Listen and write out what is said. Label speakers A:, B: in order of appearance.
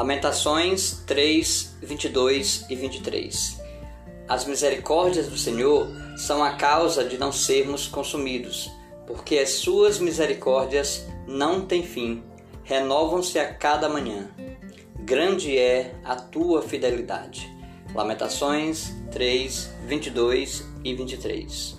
A: Lamentações 3, 22 e 23 As misericórdias do Senhor são a causa de não sermos consumidos, porque as suas misericórdias não têm fim, renovam-se a cada manhã. Grande é a tua fidelidade. Lamentações 3, 22 e 23